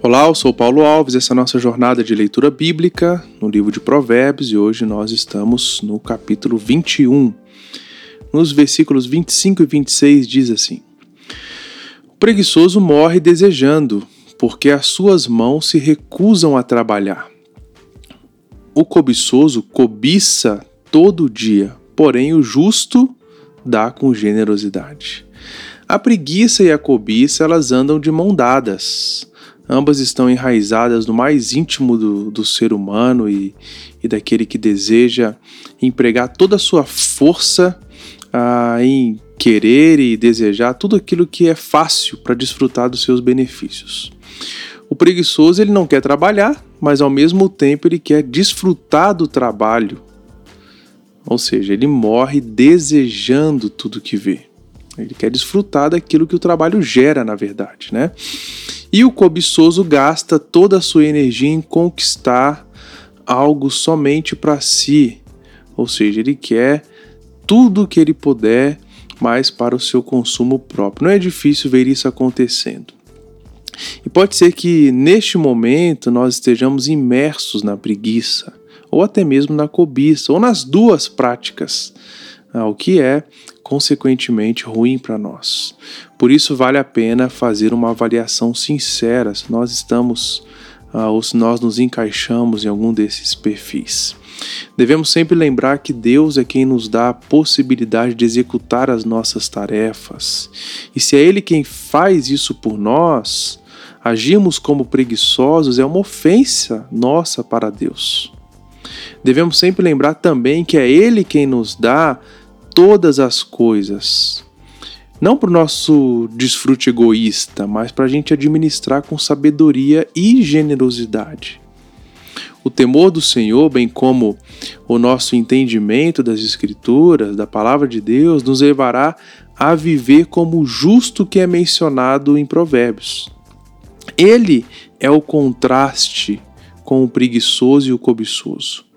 Olá, eu sou Paulo Alves, essa é a nossa jornada de leitura bíblica no livro de Provérbios e hoje nós estamos no capítulo 21. Nos versículos 25 e 26 diz assim: O preguiçoso morre desejando, porque as suas mãos se recusam a trabalhar. O cobiçoso cobiça todo dia, porém o justo dá com generosidade. A preguiça e a cobiça elas andam de mão dadas. Ambas estão enraizadas no mais íntimo do, do ser humano e, e daquele que deseja empregar toda a sua força ah, em querer e desejar tudo aquilo que é fácil para desfrutar dos seus benefícios. O preguiçoso ele não quer trabalhar, mas ao mesmo tempo ele quer desfrutar do trabalho. Ou seja, ele morre desejando tudo que vê. Ele quer desfrutar daquilo que o trabalho gera, na verdade, né? E o cobiçoso gasta toda a sua energia em conquistar algo somente para si. Ou seja, ele quer tudo o que ele puder, mas para o seu consumo próprio. Não é difícil ver isso acontecendo. E pode ser que neste momento nós estejamos imersos na preguiça, ou até mesmo na cobiça, ou nas duas práticas, o que é consequentemente ruim para nós. Por isso vale a pena fazer uma avaliação sincera se nós estamos uh, ou se nós nos encaixamos em algum desses perfis. Devemos sempre lembrar que Deus é quem nos dá a possibilidade de executar as nossas tarefas. E se é Ele quem faz isso por nós, agirmos como preguiçosos é uma ofensa nossa para Deus. Devemos sempre lembrar também que é Ele quem nos dá todas as coisas. Não para o nosso desfrute egoísta, mas para a gente administrar com sabedoria e generosidade. O temor do Senhor, bem como o nosso entendimento das Escrituras, da palavra de Deus, nos levará a viver como o justo que é mencionado em Provérbios. Ele é o contraste com o preguiçoso e o cobiçoso.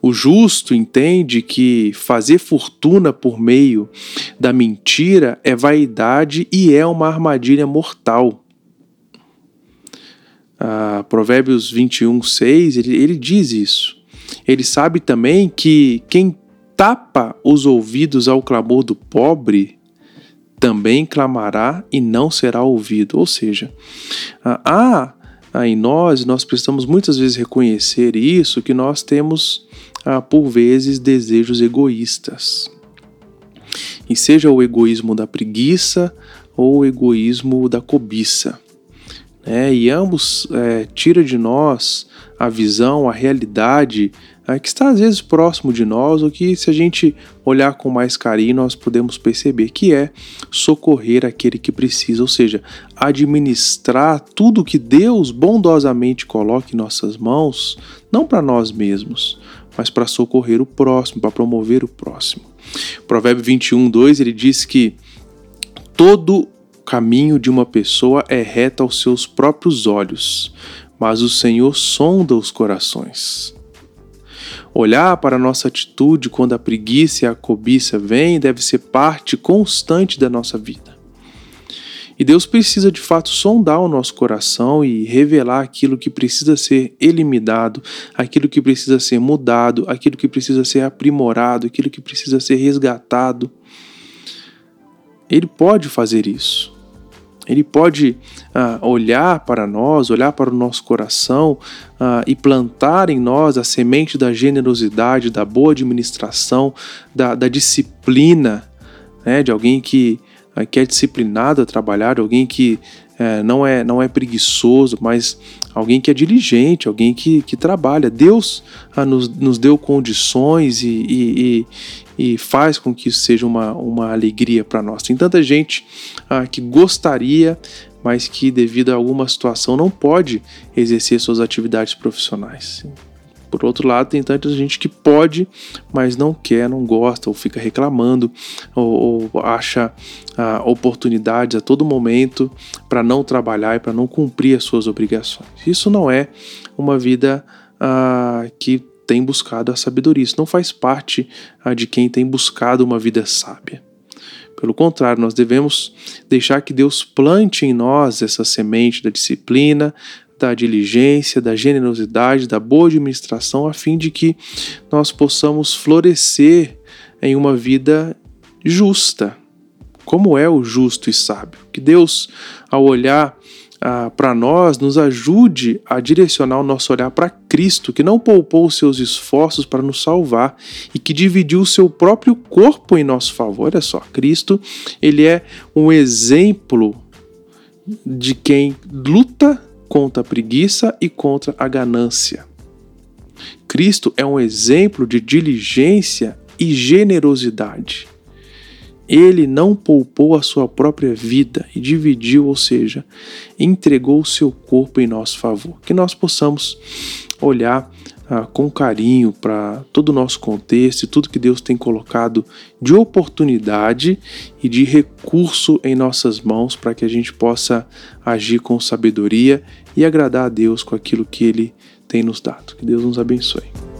O justo entende que fazer fortuna por meio da mentira é vaidade e é uma armadilha mortal. Ah, Provérbios 21, 6, ele, ele diz isso. Ele sabe também que quem tapa os ouvidos ao clamor do pobre também clamará e não será ouvido. Ou seja, há ah, em nós, nós precisamos muitas vezes reconhecer isso, que nós temos, ah, por vezes, desejos egoístas. E seja o egoísmo da preguiça ou o egoísmo da cobiça. Né? E ambos é, tira de nós a visão, a realidade é, que está às vezes próximo de nós, ou que se a gente olhar com mais carinho, nós podemos perceber que é socorrer aquele que precisa, ou seja, administrar tudo que Deus bondosamente coloca em nossas mãos, não para nós mesmos, mas para socorrer o próximo, para promover o próximo. Provérbio 21, 2, ele diz que todo caminho de uma pessoa é reto aos seus próprios olhos, mas o Senhor sonda os corações. Olhar para nossa atitude quando a preguiça e a cobiça vêm deve ser parte constante da nossa vida. E Deus precisa de fato sondar o nosso coração e revelar aquilo que precisa ser eliminado, aquilo que precisa ser mudado, aquilo que precisa ser aprimorado, aquilo que precisa ser resgatado. Ele pode fazer isso. Ele pode ah, olhar para nós, olhar para o nosso coração ah, e plantar em nós a semente da generosidade, da boa administração, da, da disciplina, né, de alguém que, ah, que é disciplinado a trabalhar, de alguém que é, não, é, não é preguiçoso, mas alguém que é diligente, alguém que, que trabalha. Deus ah, nos, nos deu condições e, e, e, e, faz com que isso seja uma, uma alegria para nós. Tem tanta gente ah, que gostaria, mas que devido a alguma situação não pode exercer suas atividades profissionais. Por outro lado, tem tanta gente que pode, mas não quer, não gosta, ou fica reclamando, ou, ou acha ah, oportunidades a todo momento para não trabalhar e para não cumprir as suas obrigações. Isso não é uma vida ah, que tem buscado a sabedoria, isso não faz parte ah, de quem tem buscado uma vida sábia. Pelo contrário, nós devemos deixar que Deus plante em nós essa semente da disciplina, da diligência, da generosidade, da boa administração, a fim de que nós possamos florescer em uma vida justa, como é o justo e sábio. Que Deus, ao olhar ah, para nós, nos ajude a direcionar o nosso olhar para Cristo, que não poupou os seus esforços para nos salvar e que dividiu o seu próprio corpo em nosso favor. Olha só, Cristo, ele é um exemplo de quem luta contra a preguiça e contra a ganância. Cristo é um exemplo de diligência e generosidade. Ele não poupou a sua própria vida e dividiu, ou seja, entregou o seu corpo em nosso favor. Que nós possamos olhar ah, com carinho para todo o nosso contexto e tudo que Deus tem colocado de oportunidade e de recurso em nossas mãos para que a gente possa agir com sabedoria e agradar a Deus com aquilo que Ele tem nos dado. Que Deus nos abençoe.